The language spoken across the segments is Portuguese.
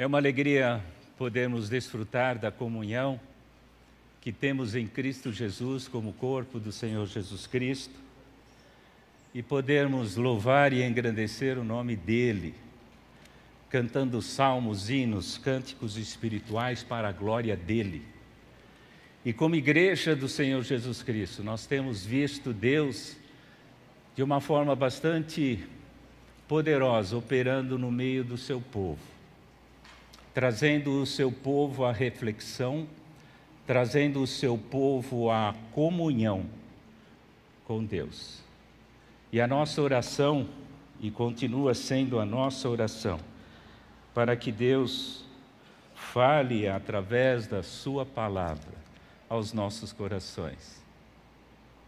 É uma alegria podermos desfrutar da comunhão que temos em Cristo Jesus como corpo do Senhor Jesus Cristo e podermos louvar e engrandecer o nome dele, cantando salmos, hinos, cânticos espirituais para a glória dele. E como igreja do Senhor Jesus Cristo, nós temos visto Deus de uma forma bastante poderosa operando no meio do seu povo trazendo o seu povo à reflexão, trazendo o seu povo à comunhão com Deus. E a nossa oração, e continua sendo a nossa oração, para que Deus fale através da Sua palavra aos nossos corações.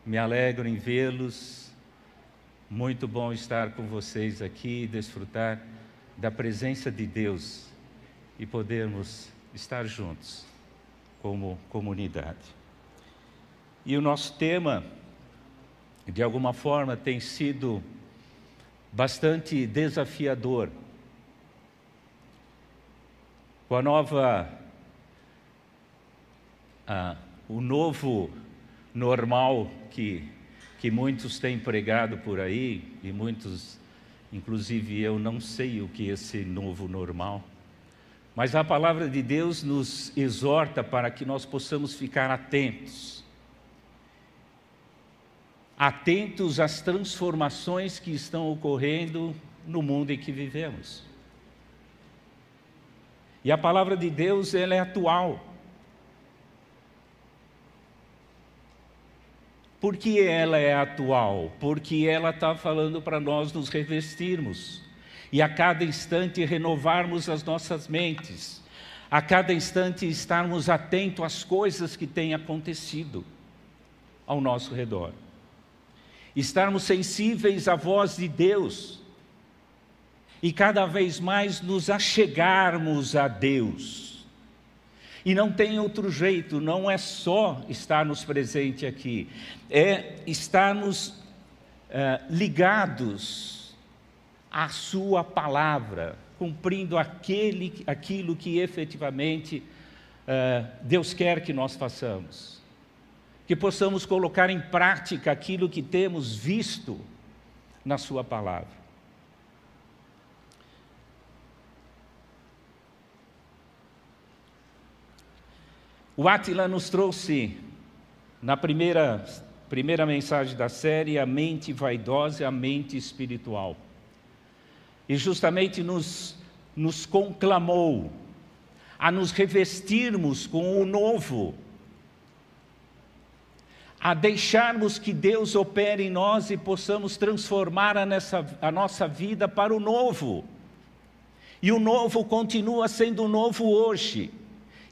Me alegro em vê-los, muito bom estar com vocês aqui e desfrutar da presença de Deus e podermos estar juntos como comunidade. E o nosso tema, de alguma forma, tem sido bastante desafiador. Com a nova, ah, o novo normal que, que muitos têm pregado por aí, e muitos, inclusive eu, não sei o que é esse novo normal. Mas a palavra de Deus nos exorta para que nós possamos ficar atentos. Atentos às transformações que estão ocorrendo no mundo em que vivemos. E a palavra de Deus, ela é atual. Por que ela é atual? Porque ela está falando para nós nos revestirmos e a cada instante renovarmos as nossas mentes, a cada instante estarmos atentos às coisas que têm acontecido ao nosso redor, estarmos sensíveis à voz de Deus e cada vez mais nos achegarmos a Deus. E não tem outro jeito, não é só estarmos presente aqui, é estarmos uh, ligados a sua palavra, cumprindo aquele, aquilo que efetivamente uh, Deus quer que nós façamos. Que possamos colocar em prática aquilo que temos visto na Sua palavra. O Átila nos trouxe, na primeira, primeira mensagem da série, a mente vaidosa e a mente espiritual e justamente nos, nos conclamou a nos revestirmos com o novo, a deixarmos que Deus opere em nós e possamos transformar a, nessa, a nossa vida para o novo. E o novo continua sendo novo hoje,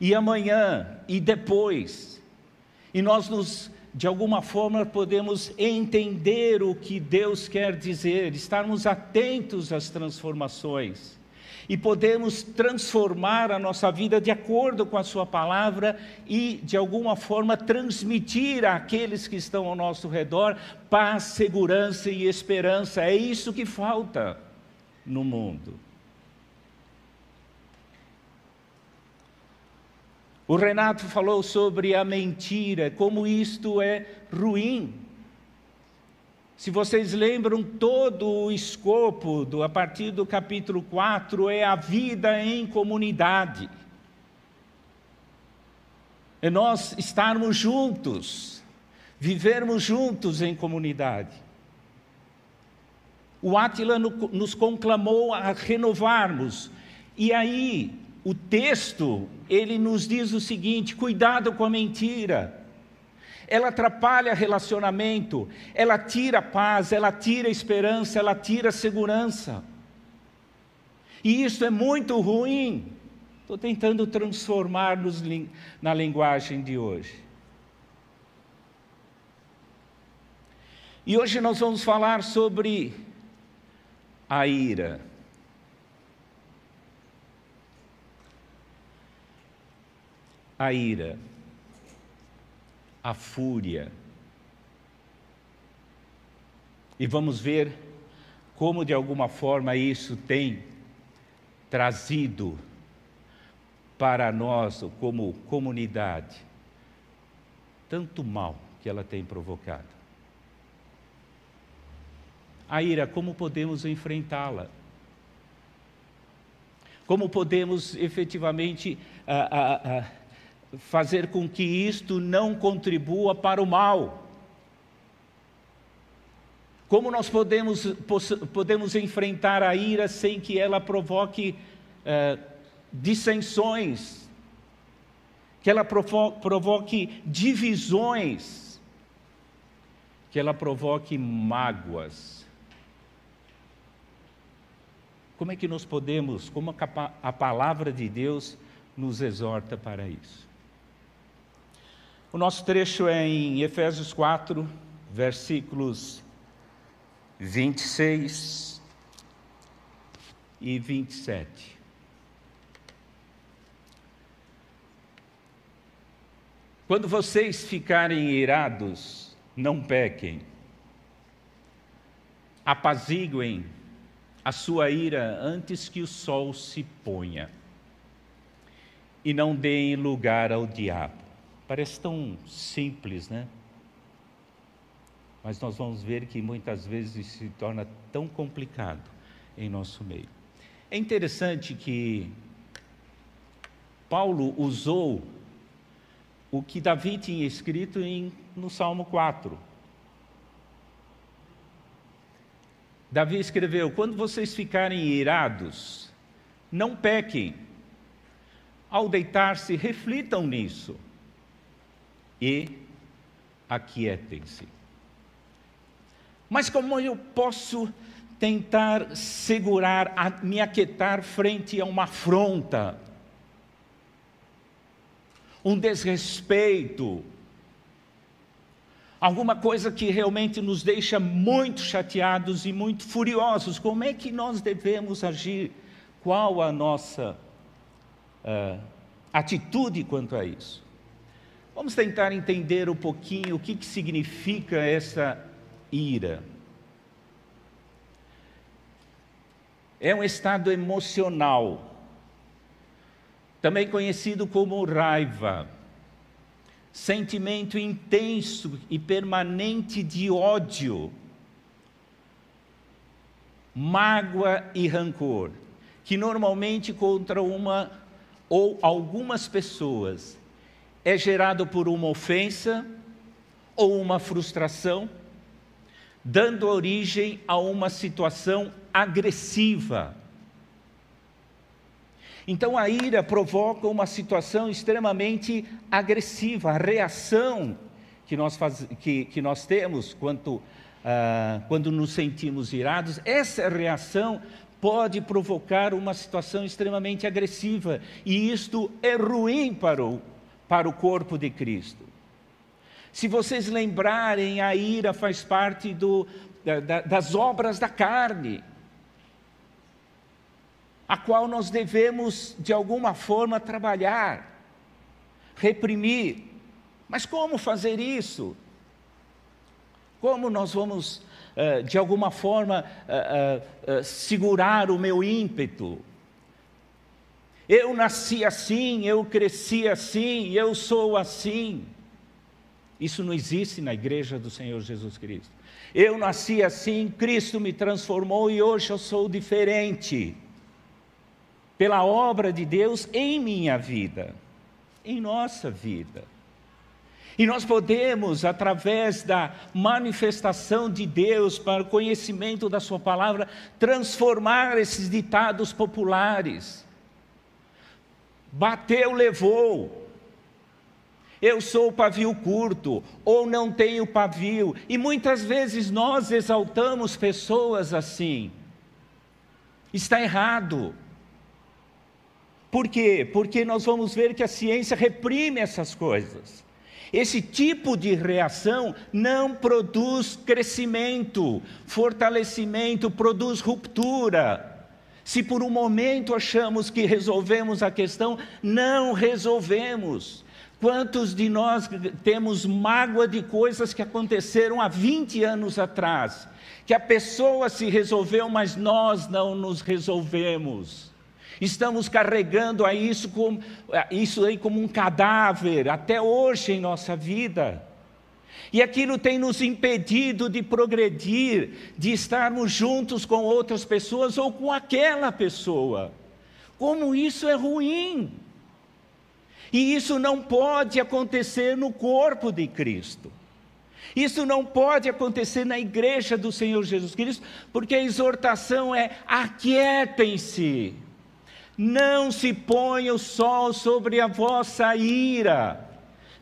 e amanhã, e depois. E nós nos de alguma forma podemos entender o que Deus quer dizer, estarmos atentos às transformações e podemos transformar a nossa vida de acordo com a Sua palavra e, de alguma forma, transmitir àqueles que estão ao nosso redor paz, segurança e esperança. É isso que falta no mundo. O Renato falou sobre a mentira, como isto é ruim. Se vocês lembram, todo o escopo, do, a partir do capítulo 4, é a vida em comunidade. É nós estarmos juntos, vivermos juntos em comunidade. O Átila nos conclamou a renovarmos, e aí o texto, ele nos diz o seguinte: cuidado com a mentira. Ela atrapalha relacionamento, ela tira paz, ela tira esperança, ela tira segurança. E isso é muito ruim. Estou tentando transformar-nos na linguagem de hoje. E hoje nós vamos falar sobre a ira. A ira, a fúria. E vamos ver como, de alguma forma, isso tem trazido para nós, como comunidade, tanto mal que ela tem provocado. A ira, como podemos enfrentá-la? Como podemos efetivamente ah, ah, ah, fazer com que isto não contribua para o mal? Como nós podemos, podemos enfrentar a ira sem que ela provoque uh, dissensões, que ela provoque divisões, que ela provoque mágoas? Como é que nós podemos, como a palavra de Deus nos exorta para isso? O nosso trecho é em Efésios 4, versículos 26 e 27. Quando vocês ficarem irados, não pequem. Apaziguem a sua ira antes que o sol se ponha. E não deem lugar ao diabo. Parece tão simples, né? mas nós vamos ver que muitas vezes se torna tão complicado em nosso meio. É interessante que Paulo usou o que Davi tinha escrito em, no Salmo 4. Davi escreveu: Quando vocês ficarem irados, não pequem. Ao deitar-se, reflitam nisso e aquietem-se. Mas como eu posso tentar segurar, me aquietar frente a uma afronta, um desrespeito, alguma coisa que realmente nos deixa muito chateados e muito furiosos? Como é que nós devemos agir? Qual a nossa uh, atitude quanto a isso? Vamos tentar entender um pouquinho o que, que significa essa ira. É um estado emocional, também conhecido como raiva, sentimento intenso e permanente de ódio, mágoa e rancor, que normalmente contra uma ou algumas pessoas é gerado por uma ofensa ou uma frustração dando origem a uma situação agressiva. Então a ira provoca uma situação extremamente agressiva, a reação que nós, faz, que, que nós temos quando, uh, quando nos sentimos irados, essa reação pode provocar uma situação extremamente agressiva, e isto é ruim para o, para o corpo de Cristo. Se vocês lembrarem, a ira faz parte do, da, das obras da carne, a qual nós devemos, de alguma forma, trabalhar, reprimir. Mas como fazer isso? Como nós vamos, eh, de alguma forma, eh, eh, segurar o meu ímpeto? Eu nasci assim, eu cresci assim, eu sou assim. Isso não existe na igreja do Senhor Jesus Cristo. Eu nasci assim, Cristo me transformou e hoje eu sou diferente. Pela obra de Deus em minha vida, em nossa vida. E nós podemos, através da manifestação de Deus para o conhecimento da Sua palavra, transformar esses ditados populares. Bateu, levou eu sou pavio curto, ou não tenho pavio, e muitas vezes nós exaltamos pessoas assim. Está errado. Por quê? Porque nós vamos ver que a ciência reprime essas coisas. Esse tipo de reação não produz crescimento, fortalecimento, produz ruptura. Se por um momento achamos que resolvemos a questão, não resolvemos. Quantos de nós temos mágoa de coisas que aconteceram há 20 anos atrás? Que a pessoa se resolveu, mas nós não nos resolvemos. Estamos carregando a isso, como, isso aí como um cadáver até hoje em nossa vida. E aquilo tem nos impedido de progredir, de estarmos juntos com outras pessoas ou com aquela pessoa. Como isso é ruim. E isso não pode acontecer no corpo de Cristo. Isso não pode acontecer na igreja do Senhor Jesus Cristo, porque a exortação é: aquietem-se, não se ponha o sol sobre a vossa ira.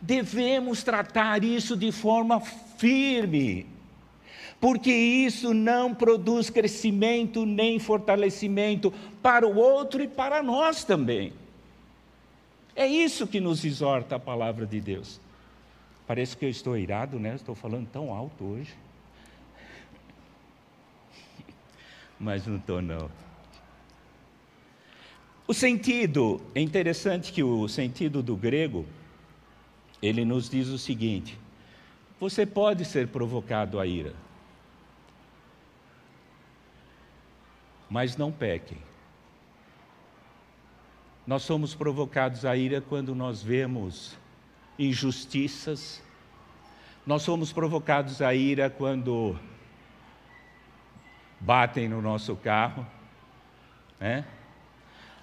Devemos tratar isso de forma firme, porque isso não produz crescimento nem fortalecimento para o outro e para nós também. É isso que nos exorta a palavra de Deus. Parece que eu estou irado, né? Estou falando tão alto hoje. Mas não estou, não. O sentido, é interessante que o sentido do grego, ele nos diz o seguinte: você pode ser provocado à ira, mas não pequem. Nós somos provocados à ira quando nós vemos injustiças. Nós somos provocados à ira quando batem no nosso carro, né?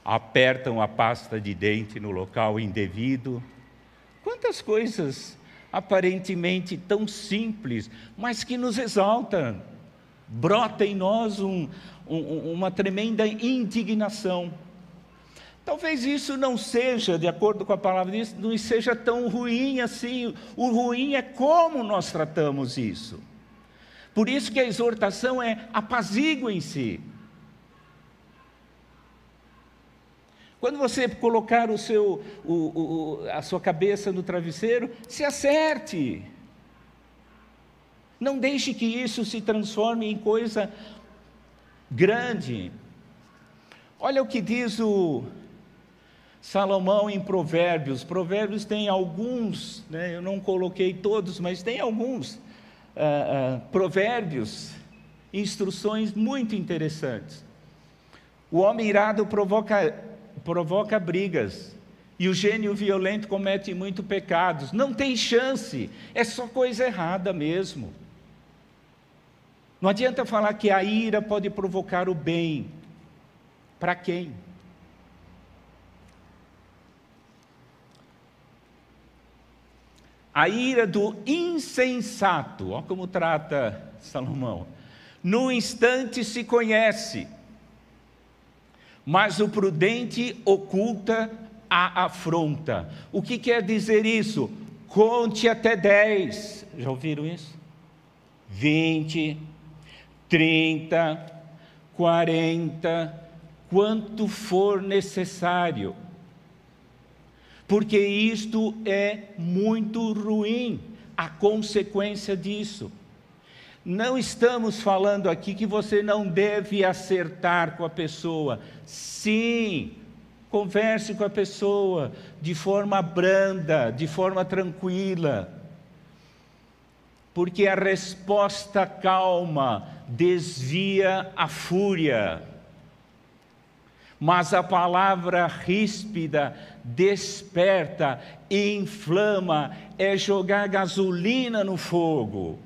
apertam a pasta de dente no local indevido. Quantas coisas aparentemente tão simples, mas que nos exaltam. Brota em nós um, um, uma tremenda indignação. Talvez isso não seja, de acordo com a palavra de Deus, não seja tão ruim assim. O ruim é como nós tratamos isso. Por isso que a exortação é apaziguem-se. Quando você colocar o seu, o, o, a sua cabeça no travesseiro, se acerte. Não deixe que isso se transforme em coisa grande. Olha o que diz o Salomão em Provérbios. Provérbios tem alguns, né, eu não coloquei todos, mas tem alguns uh, uh, provérbios, instruções muito interessantes. O homem irado provoca, provoca brigas, e o gênio violento comete muitos pecados. Não tem chance, é só coisa errada mesmo. Não adianta falar que a ira pode provocar o bem. Para quem? a ira do insensato, olha como trata Salomão. No instante se conhece, mas o prudente oculta a afronta. O que quer dizer isso? Conte até dez. Já ouviram isso? Vinte, trinta, quarenta, quanto for necessário porque isto é muito ruim, a consequência disso. Não estamos falando aqui que você não deve acertar com a pessoa. Sim, converse com a pessoa de forma branda, de forma tranquila. Porque a resposta calma desvia a fúria mas a palavra ríspida desperta, inflama, é jogar gasolina no fogo.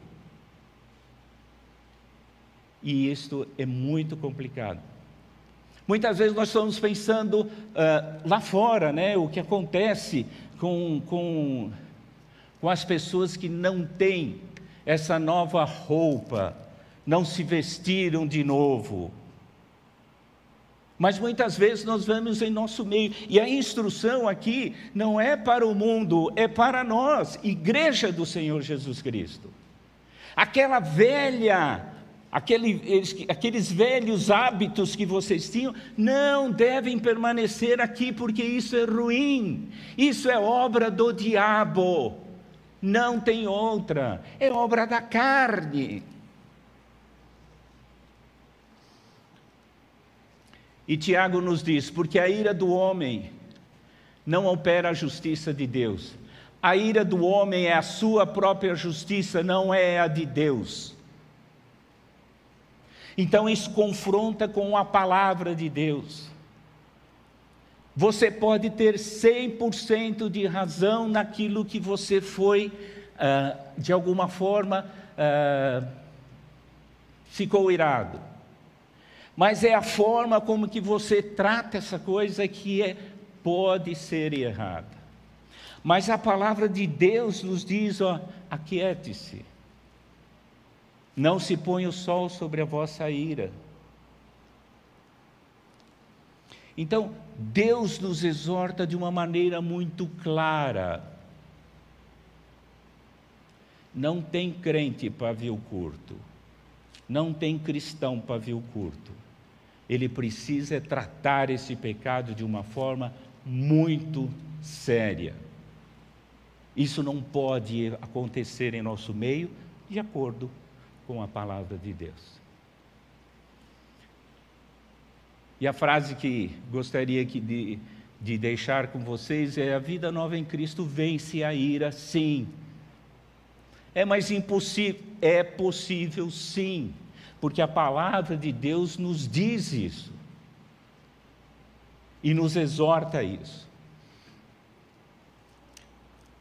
E isto é muito complicado. Muitas vezes nós estamos pensando uh, lá fora, né, o que acontece com, com, com as pessoas que não têm essa nova roupa, não se vestiram de novo. Mas muitas vezes nós vamos em nosso meio, e a instrução aqui não é para o mundo, é para nós, igreja do Senhor Jesus Cristo. Aquela velha, aquele, aqueles velhos hábitos que vocês tinham, não devem permanecer aqui, porque isso é ruim, isso é obra do diabo, não tem outra, é obra da carne. E Tiago nos diz: porque a ira do homem não opera a justiça de Deus. A ira do homem é a sua própria justiça, não é a de Deus. Então isso confronta com a palavra de Deus. Você pode ter 100% de razão naquilo que você foi, uh, de alguma forma, uh, ficou irado. Mas é a forma como que você trata essa coisa que é, pode ser errada. Mas a palavra de Deus nos diz, aquiete-se. Não se põe o sol sobre a vossa ira. Então, Deus nos exorta de uma maneira muito clara. Não tem crente pavio curto. Não tem cristão pavio curto. Ele precisa tratar esse pecado de uma forma muito séria. Isso não pode acontecer em nosso meio de acordo com a palavra de Deus. E a frase que gostaria de, de deixar com vocês é: a vida nova em Cristo vence a ira, sim. É mais impossível? É possível, sim, porque a palavra de Deus nos diz isso e nos exorta a isso.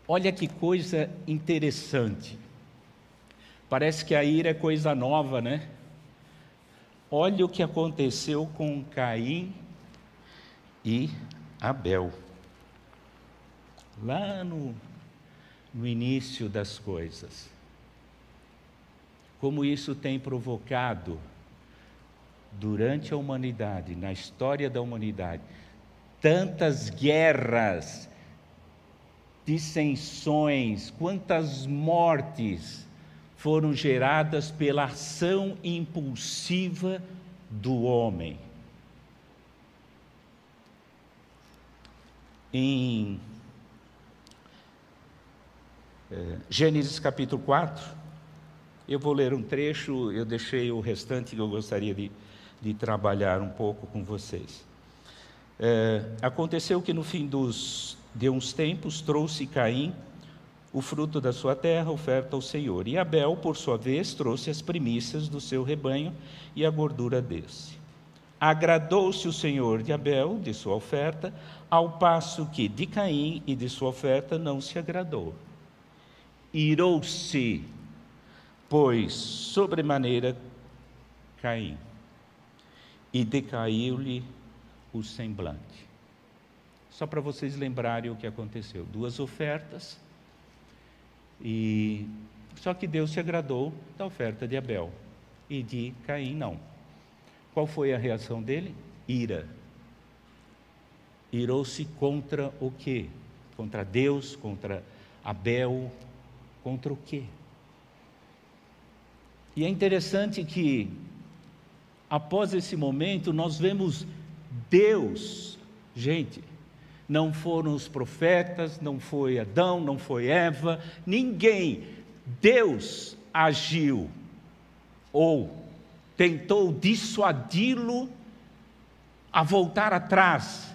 Olha que coisa interessante. Parece que a ira é coisa nova, né? Olha o que aconteceu com Caim e Abel. Lá no, no início das coisas. Como isso tem provocado, durante a humanidade, na história da humanidade, tantas guerras, dissensões, quantas mortes foram geradas pela ação impulsiva do homem. Em é, Gênesis capítulo 4, eu vou ler um trecho, eu deixei o restante que eu gostaria de, de trabalhar um pouco com vocês. É, aconteceu que no fim dos, de uns tempos trouxe Caim o fruto da sua terra, oferta ao Senhor. E Abel, por sua vez, trouxe as primícias do seu rebanho e a gordura desse. Agradou-se o Senhor de Abel, de sua oferta, ao passo que de Caim e de sua oferta não se agradou. Irou-se, pois, sobremaneira Caim, e decaiu-lhe o semblante. Só para vocês lembrarem o que aconteceu: duas ofertas e só que Deus se agradou da oferta de Abel e de Caim não. Qual foi a reação dele? Ira. Irou-se contra o quê? Contra Deus, contra Abel, contra o quê? E é interessante que após esse momento nós vemos Deus, gente, não foram os profetas, não foi Adão, não foi Eva, ninguém. Deus agiu ou tentou dissuadi-lo a voltar atrás,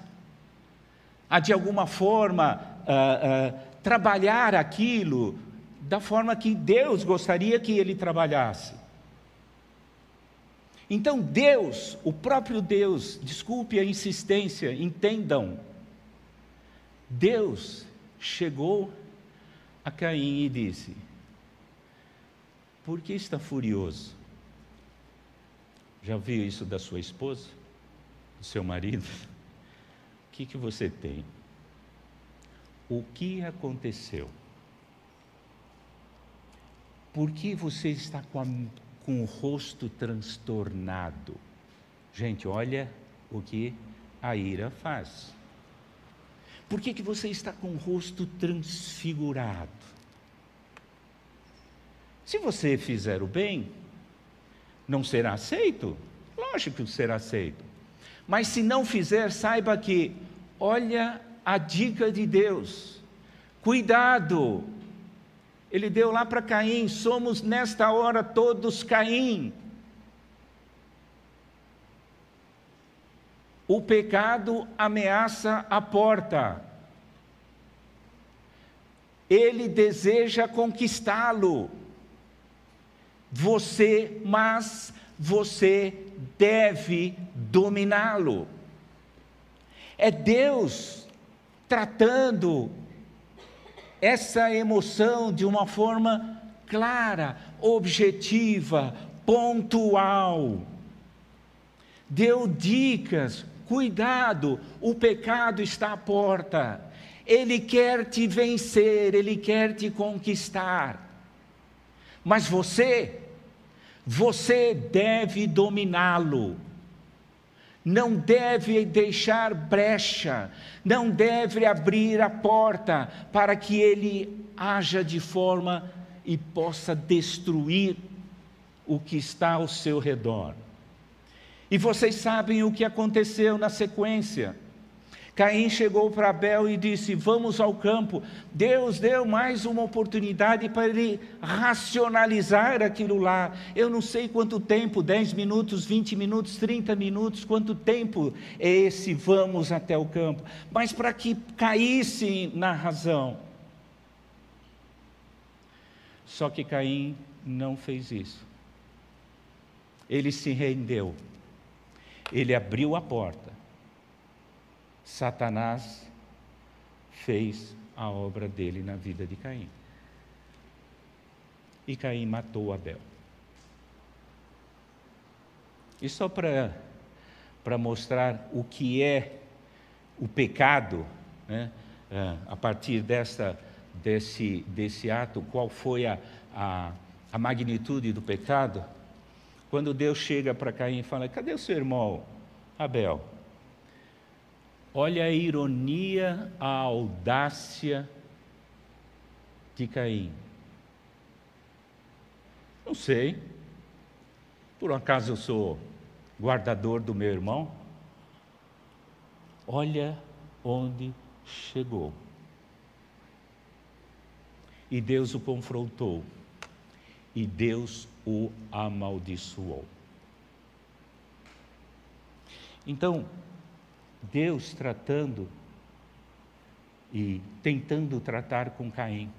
a de alguma forma uh, uh, trabalhar aquilo da forma que Deus gostaria que ele trabalhasse. Então, Deus, o próprio Deus, desculpe a insistência, entendam, Deus chegou a Caim e disse: Por que está furioso? Já ouviu isso da sua esposa? Do seu marido? O que, que você tem? O que aconteceu? Por que você está com, a, com o rosto transtornado? Gente, olha o que a ira faz. Por que, que você está com o rosto transfigurado? Se você fizer o bem, não será aceito? Lógico que será aceito. Mas se não fizer, saiba que, olha a dica de Deus. Cuidado! Ele deu lá para Caim, somos nesta hora todos Caim. O pecado ameaça a porta. Ele deseja conquistá-lo. Você, mas você deve dominá-lo. É Deus tratando essa emoção de uma forma clara, objetiva, pontual. Deu dicas, cuidado, o pecado está à porta. Ele quer te vencer, ele quer te conquistar. Mas você, você deve dominá-lo. Não deve deixar brecha, não deve abrir a porta para que ele haja de forma e possa destruir o que está ao seu redor. E vocês sabem o que aconteceu na sequência. Caim chegou para Abel e disse: Vamos ao campo. Deus deu mais uma oportunidade para ele racionalizar aquilo lá. Eu não sei quanto tempo 10 minutos, 20 minutos, 30 minutos quanto tempo é esse vamos até o campo. Mas para que caísse na razão. Só que Caim não fez isso. Ele se rendeu. Ele abriu a porta Satanás fez a obra dele na vida de Caim. E Caim matou Abel. E só para mostrar o que é o pecado, né? É, a partir dessa, desse, desse ato, qual foi a, a, a magnitude do pecado, quando Deus chega para Caim e fala: Cadê o seu irmão Abel? Olha a ironia, a audácia de Caim. Não sei. Por um acaso eu sou guardador do meu irmão? Olha onde chegou. E Deus o confrontou. E Deus o amaldiçoou. Então, Deus tratando e tentando tratar com Caim.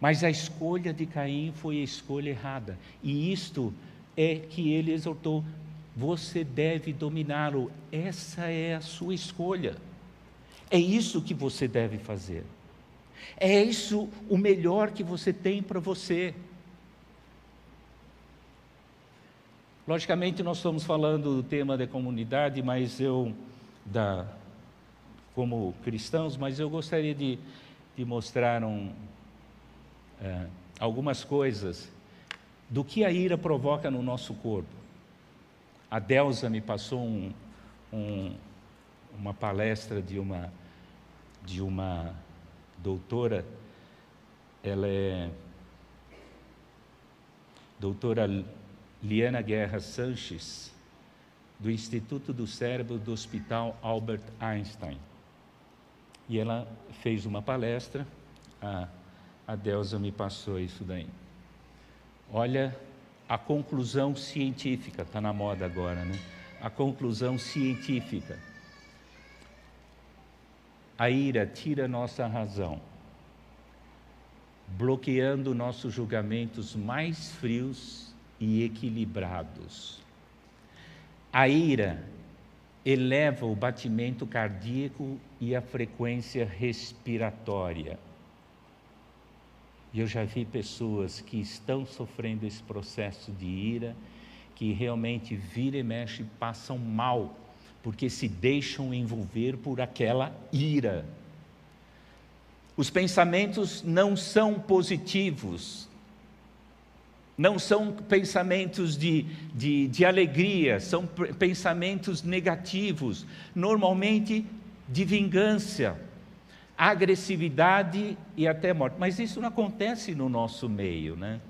Mas a escolha de Caim foi a escolha errada. E isto é que ele exortou: você deve dominá-lo. Essa é a sua escolha. É isso que você deve fazer. É isso o melhor que você tem para você. Logicamente, nós estamos falando do tema da comunidade, mas eu, da, como cristãos, mas eu gostaria de, de mostrar um, é, algumas coisas do que a ira provoca no nosso corpo. A Delza me passou um, um, uma palestra de uma, de uma doutora, ela é doutora Liana Guerra Sanches, do Instituto do Cérebro do Hospital Albert Einstein. E ela fez uma palestra, a, a Delza me passou isso daí. Olha a conclusão científica, está na moda agora, né? A conclusão científica. A ira tira nossa razão, bloqueando nossos julgamentos mais frios e equilibrados. A ira eleva o batimento cardíaco e a frequência respiratória. E eu já vi pessoas que estão sofrendo esse processo de ira, que realmente vira e mexe passam mal, porque se deixam envolver por aquela ira. Os pensamentos não são positivos, não são pensamentos de, de, de alegria, são pensamentos negativos, normalmente de vingança, agressividade e até morte. Mas isso não acontece no nosso meio, né?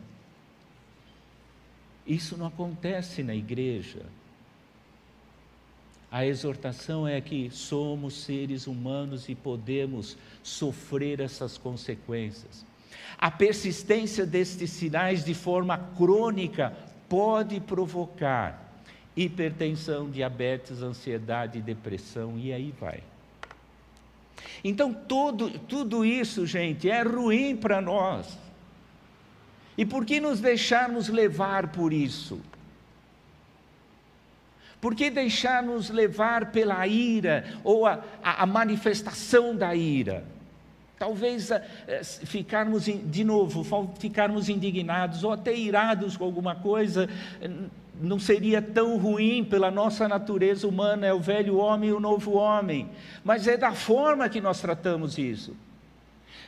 Isso não acontece na igreja. A exortação é que somos seres humanos e podemos sofrer essas consequências. A persistência destes sinais de forma crônica pode provocar hipertensão, diabetes, ansiedade, depressão e aí vai. Então, tudo, tudo isso, gente, é ruim para nós. E por que nos deixarmos levar por isso? Por que deixar-nos levar pela ira ou a, a, a manifestação da ira? Talvez uh, ficarmos, de novo, ficarmos indignados ou até irados com alguma coisa, não seria tão ruim pela nossa natureza humana, é o velho homem e o novo homem, mas é da forma que nós tratamos isso.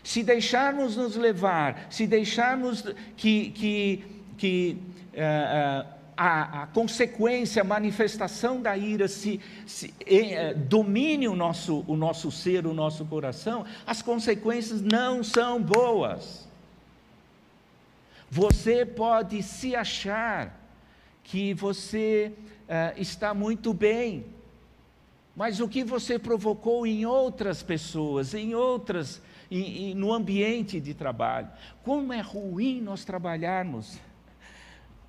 Se deixarmos nos levar, se deixarmos que, que, que uh, uh, a, a, consequência, a manifestação da ira se, se eh, domine o nosso, o nosso ser, o nosso coração, as consequências não são boas. Você pode se achar que você uh, está muito bem, mas o que você provocou em outras pessoas, em outras, em, em, no ambiente de trabalho. Como é ruim nós trabalharmos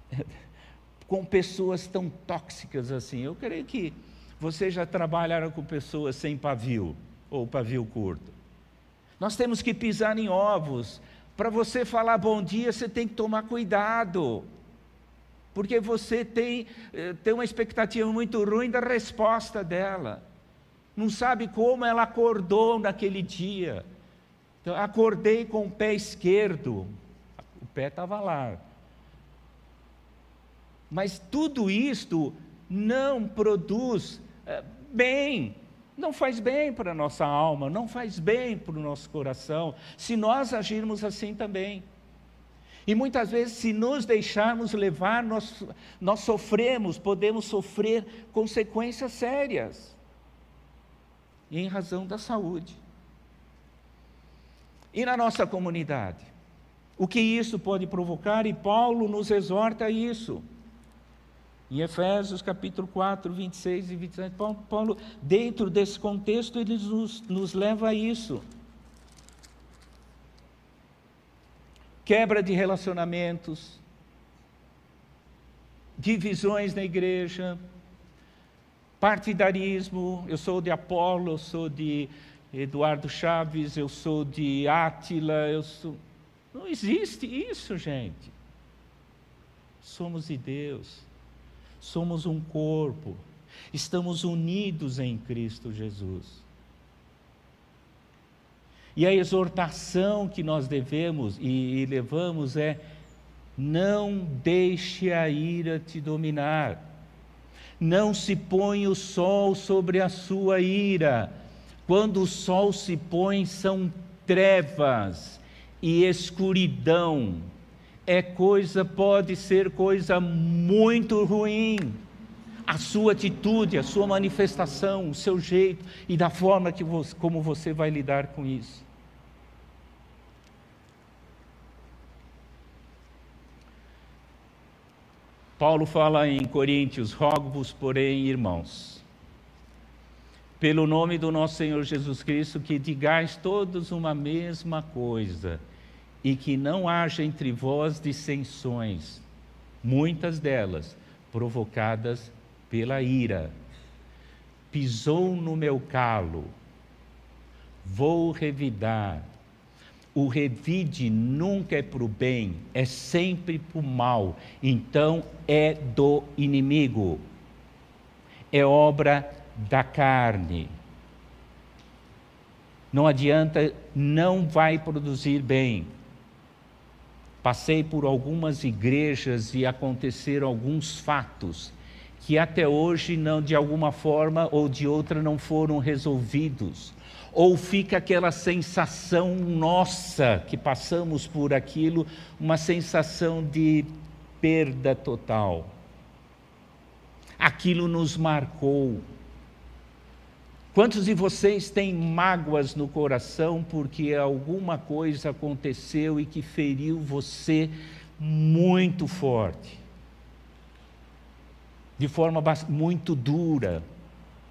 com pessoas tão tóxicas assim. Eu creio que vocês já trabalharam com pessoas sem pavio ou pavio curto. Nós temos que pisar em ovos. Para você falar bom dia, você tem que tomar cuidado porque você tem, eh, tem uma expectativa muito ruim da resposta dela. Não sabe como ela acordou naquele dia. Então, acordei com o pé esquerdo, o pé estava lá. Mas tudo isto não produz é, bem, não faz bem para a nossa alma, não faz bem para o nosso coração, se nós agirmos assim também. E muitas vezes, se nos deixarmos levar, nós, nós sofremos, podemos sofrer consequências sérias, em razão da saúde. E na nossa comunidade? O que isso pode provocar? E Paulo nos exorta a isso. Em Efésios capítulo 4, 26 e 27, Paulo, Paulo dentro desse contexto, ele nos, nos leva a isso. quebra de relacionamentos, divisões na igreja, partidarismo. Eu sou de Apolo, eu sou de Eduardo Chaves, eu sou de Átila, eu sou. Não existe isso, gente. Somos de Deus, somos um corpo, estamos unidos em Cristo Jesus. E a exortação que nós devemos e, e levamos é: não deixe a ira te dominar. Não se põe o sol sobre a sua ira. Quando o sol se põe, são trevas e escuridão. É coisa, pode ser coisa muito ruim. A sua atitude, a sua manifestação, o seu jeito e da forma que você, como você vai lidar com isso. Paulo fala em Coríntios: rogo-vos, porém, irmãos, pelo nome do nosso Senhor Jesus Cristo, que digais todos uma mesma coisa, e que não haja entre vós dissensões, muitas delas provocadas pela ira. Pisou no meu calo, vou revidar, o revide nunca é para o bem, é sempre para o mal. Então é do inimigo, é obra da carne. Não adianta, não vai produzir bem. Passei por algumas igrejas e aconteceram alguns fatos que até hoje não de alguma forma ou de outra não foram resolvidos ou fica aquela sensação nossa que passamos por aquilo, uma sensação de perda total. Aquilo nos marcou. Quantos de vocês têm mágoas no coração porque alguma coisa aconteceu e que feriu você muito forte? De forma muito dura,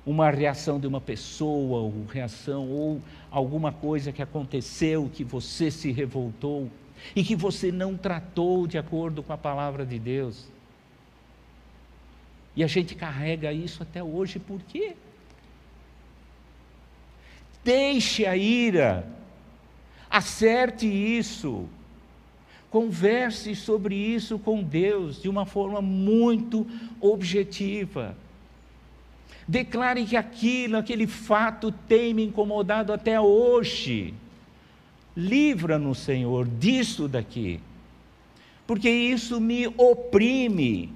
uma reação de uma pessoa, ou reação, ou alguma coisa que aconteceu, que você se revoltou e que você não tratou de acordo com a palavra de Deus. E a gente carrega isso até hoje, por quê? Deixe a ira, acerte isso, converse sobre isso com Deus de uma forma muito objetiva. Declare que aquilo, aquele fato tem me incomodado até hoje. Livra-nos, Senhor, disso daqui, porque isso me oprime,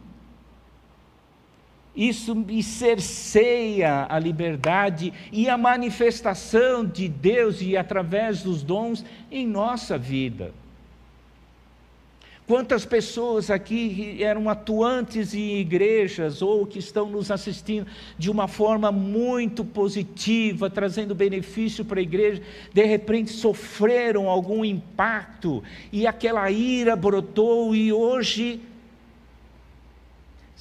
isso me cerceia a liberdade e a manifestação de Deus e através dos dons em nossa vida. Quantas pessoas aqui eram atuantes em igrejas ou que estão nos assistindo de uma forma muito positiva, trazendo benefício para a igreja, de repente sofreram algum impacto e aquela ira brotou e hoje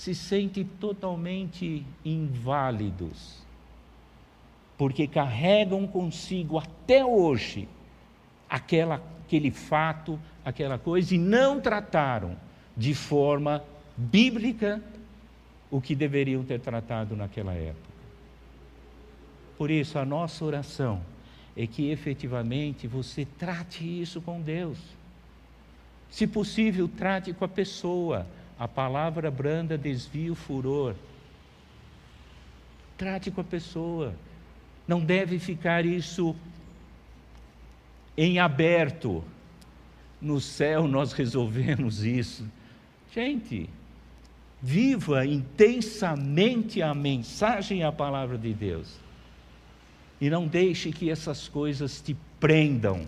se sentem totalmente inválidos, porque carregam consigo até hoje aquela, aquele fato aquela coisa e não trataram de forma bíblica o que deveriam ter tratado naquela época. Por isso, a nossa oração é que efetivamente você trate isso com Deus. Se possível, trate com a pessoa. A palavra branda desvia o furor. Trate com a pessoa. Não deve ficar isso em aberto no céu nós resolvemos isso. Gente, viva intensamente a mensagem e a palavra de Deus. E não deixe que essas coisas te prendam.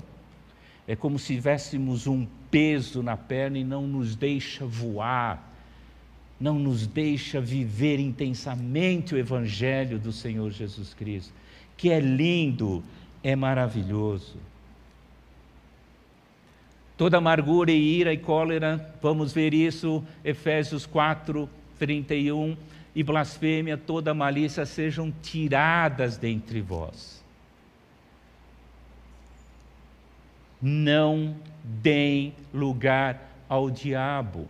É como se tivéssemos um peso na perna e não nos deixa voar, não nos deixa viver intensamente o Evangelho do Senhor Jesus Cristo, que é lindo, é maravilhoso. Toda amargura e ira e cólera, vamos ver isso, Efésios 4, 31, e blasfêmia, toda malícia sejam tiradas dentre vós. Não deem lugar ao diabo.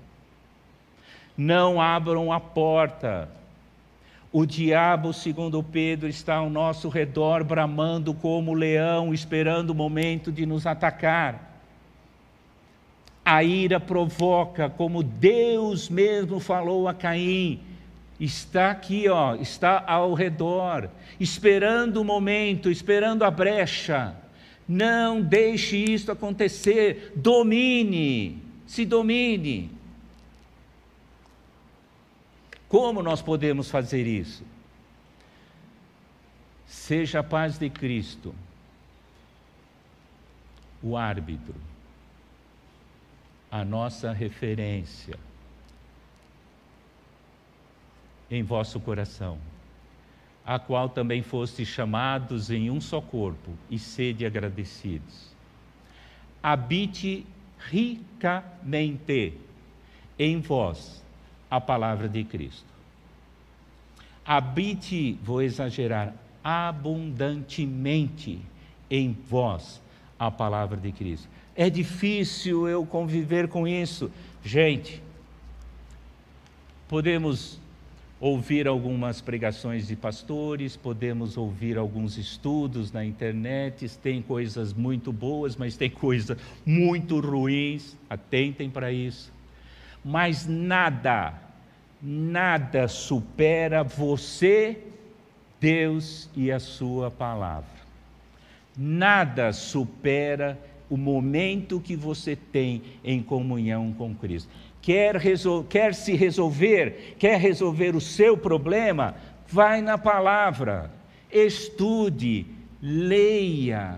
Não abram a porta. O diabo, segundo Pedro, está ao nosso redor, bramando como leão, esperando o momento de nos atacar. A ira provoca, como Deus mesmo falou a Caim, está aqui, ó, está ao redor, esperando o momento, esperando a brecha. Não deixe isso acontecer. Domine, se domine. Como nós podemos fazer isso? Seja a paz de Cristo o árbitro a nossa referência em vosso coração, a qual também fostes chamados em um só corpo, e sede agradecidos. Habite ricamente em vós a palavra de Cristo. Habite, vou exagerar, abundantemente em vós a palavra de Cristo. É difícil eu conviver com isso. Gente, podemos ouvir algumas pregações de pastores, podemos ouvir alguns estudos na internet, tem coisas muito boas, mas tem coisas muito ruins, atentem para isso. Mas nada, nada supera você, Deus e a Sua palavra. Nada supera o momento que você tem em comunhão com Cristo. Quer, quer se resolver, quer resolver o seu problema, vai na palavra, estude, leia,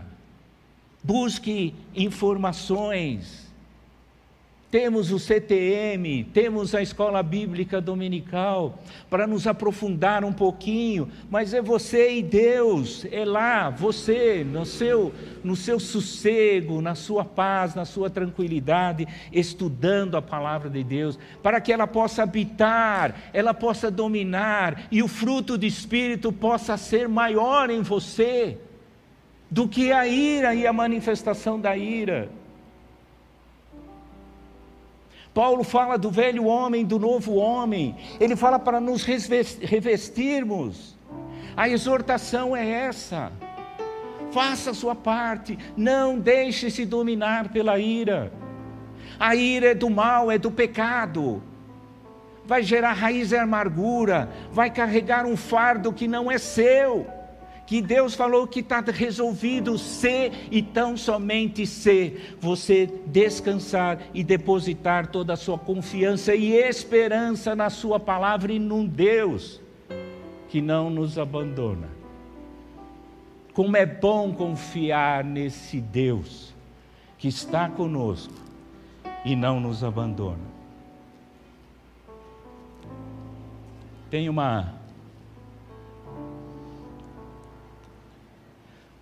busque informações temos o CTM, temos a escola bíblica dominical, para nos aprofundar um pouquinho, mas é você e Deus, é lá, você, no seu, no seu sossego, na sua paz, na sua tranquilidade, estudando a palavra de Deus, para que ela possa habitar, ela possa dominar e o fruto do Espírito possa ser maior em você do que a ira e a manifestação da ira. Paulo fala do velho homem, do novo homem. Ele fala para nos revestirmos. A exortação é essa. Faça a sua parte, não deixe-se dominar pela ira. A ira é do mal, é do pecado. vai gerar raiz e amargura, vai carregar um fardo que não é seu. Que Deus falou que está resolvido ser e tão somente ser. Você descansar e depositar toda a sua confiança e esperança na Sua palavra e num Deus que não nos abandona. Como é bom confiar nesse Deus que está conosco e não nos abandona. Tem uma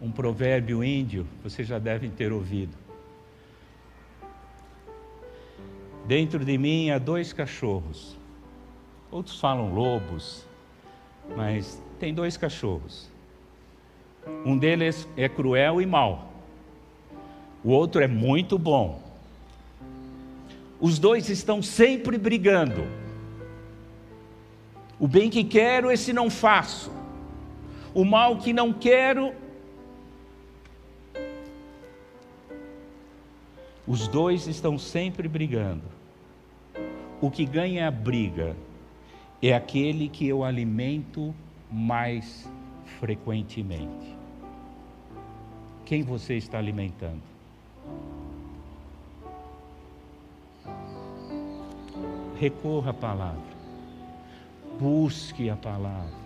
um provérbio índio, vocês já devem ter ouvido. Dentro de mim há dois cachorros. Outros falam lobos, mas tem dois cachorros. Um deles é cruel e mau. O outro é muito bom. Os dois estão sempre brigando. O bem que quero, esse não faço. O mal que não quero, os dois estão sempre brigando. O que ganha a briga é aquele que eu alimento mais frequentemente. Quem você está alimentando? Recorra à palavra. Busque a palavra.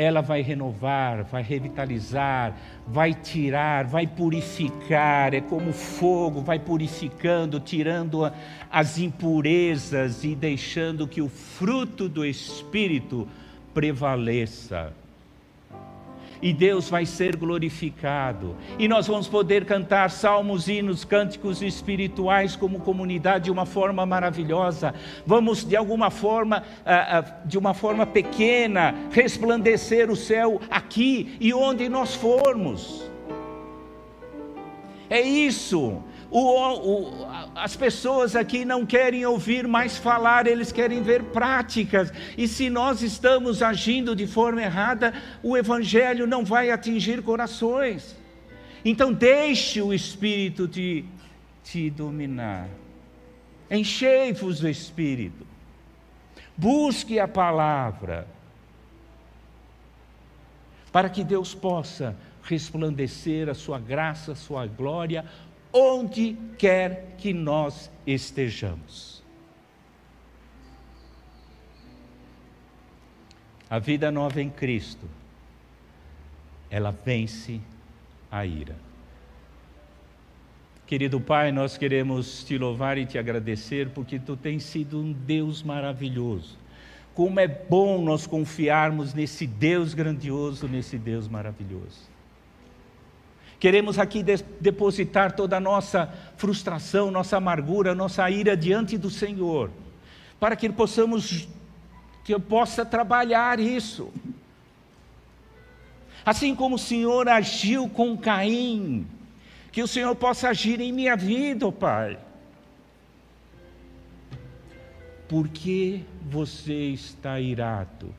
Ela vai renovar, vai revitalizar, vai tirar, vai purificar. É como fogo, vai purificando, tirando as impurezas e deixando que o fruto do Espírito prevaleça e Deus vai ser glorificado. E nós vamos poder cantar salmos, hinos, cânticos espirituais como comunidade de uma forma maravilhosa. Vamos de alguma forma, ah, ah, de uma forma pequena, resplandecer o céu aqui e onde nós formos. É isso. O, o, as pessoas aqui não querem ouvir mais falar, eles querem ver práticas. E se nós estamos agindo de forma errada, o Evangelho não vai atingir corações. Então, deixe o Espírito te, te dominar. Enchei-vos do Espírito. Busque a palavra. Para que Deus possa resplandecer a sua graça, a sua glória onde quer que nós estejamos. A vida nova em Cristo, ela vence a ira. Querido Pai, nós queremos te louvar e te agradecer porque tu tens sido um Deus maravilhoso. Como é bom nós confiarmos nesse Deus grandioso, nesse Deus maravilhoso. Queremos aqui depositar toda a nossa frustração, nossa amargura, nossa ira diante do Senhor, para que possamos, que eu possa trabalhar isso. Assim como o Senhor agiu com Caim, que o Senhor possa agir em minha vida, oh Pai. Por que você está irado?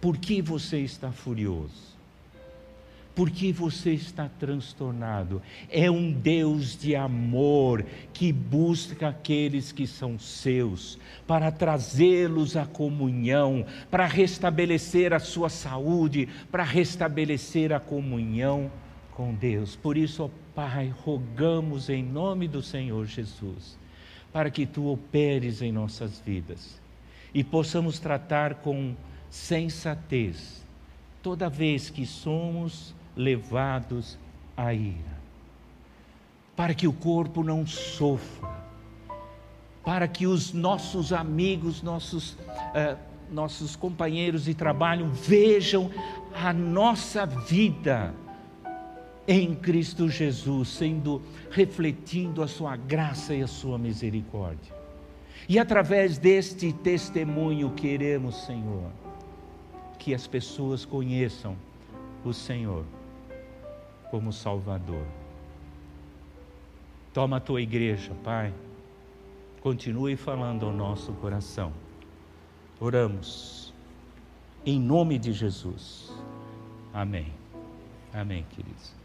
Por que você está furioso? Porque você está transtornado. É um Deus de amor que busca aqueles que são seus, para trazê-los à comunhão, para restabelecer a sua saúde, para restabelecer a comunhão com Deus. Por isso, ó Pai, rogamos em nome do Senhor Jesus, para que tu operes em nossas vidas e possamos tratar com sensatez toda vez que somos levados à ira, para que o corpo não sofra, para que os nossos amigos, nossos, uh, nossos companheiros de trabalho vejam a nossa vida em Cristo Jesus, sendo refletindo a sua graça e a sua misericórdia. E através deste testemunho queremos, Senhor, que as pessoas conheçam o Senhor como Salvador. Toma a tua igreja, Pai. Continue falando ao nosso coração. Oramos. Em nome de Jesus. Amém. Amém, queridos.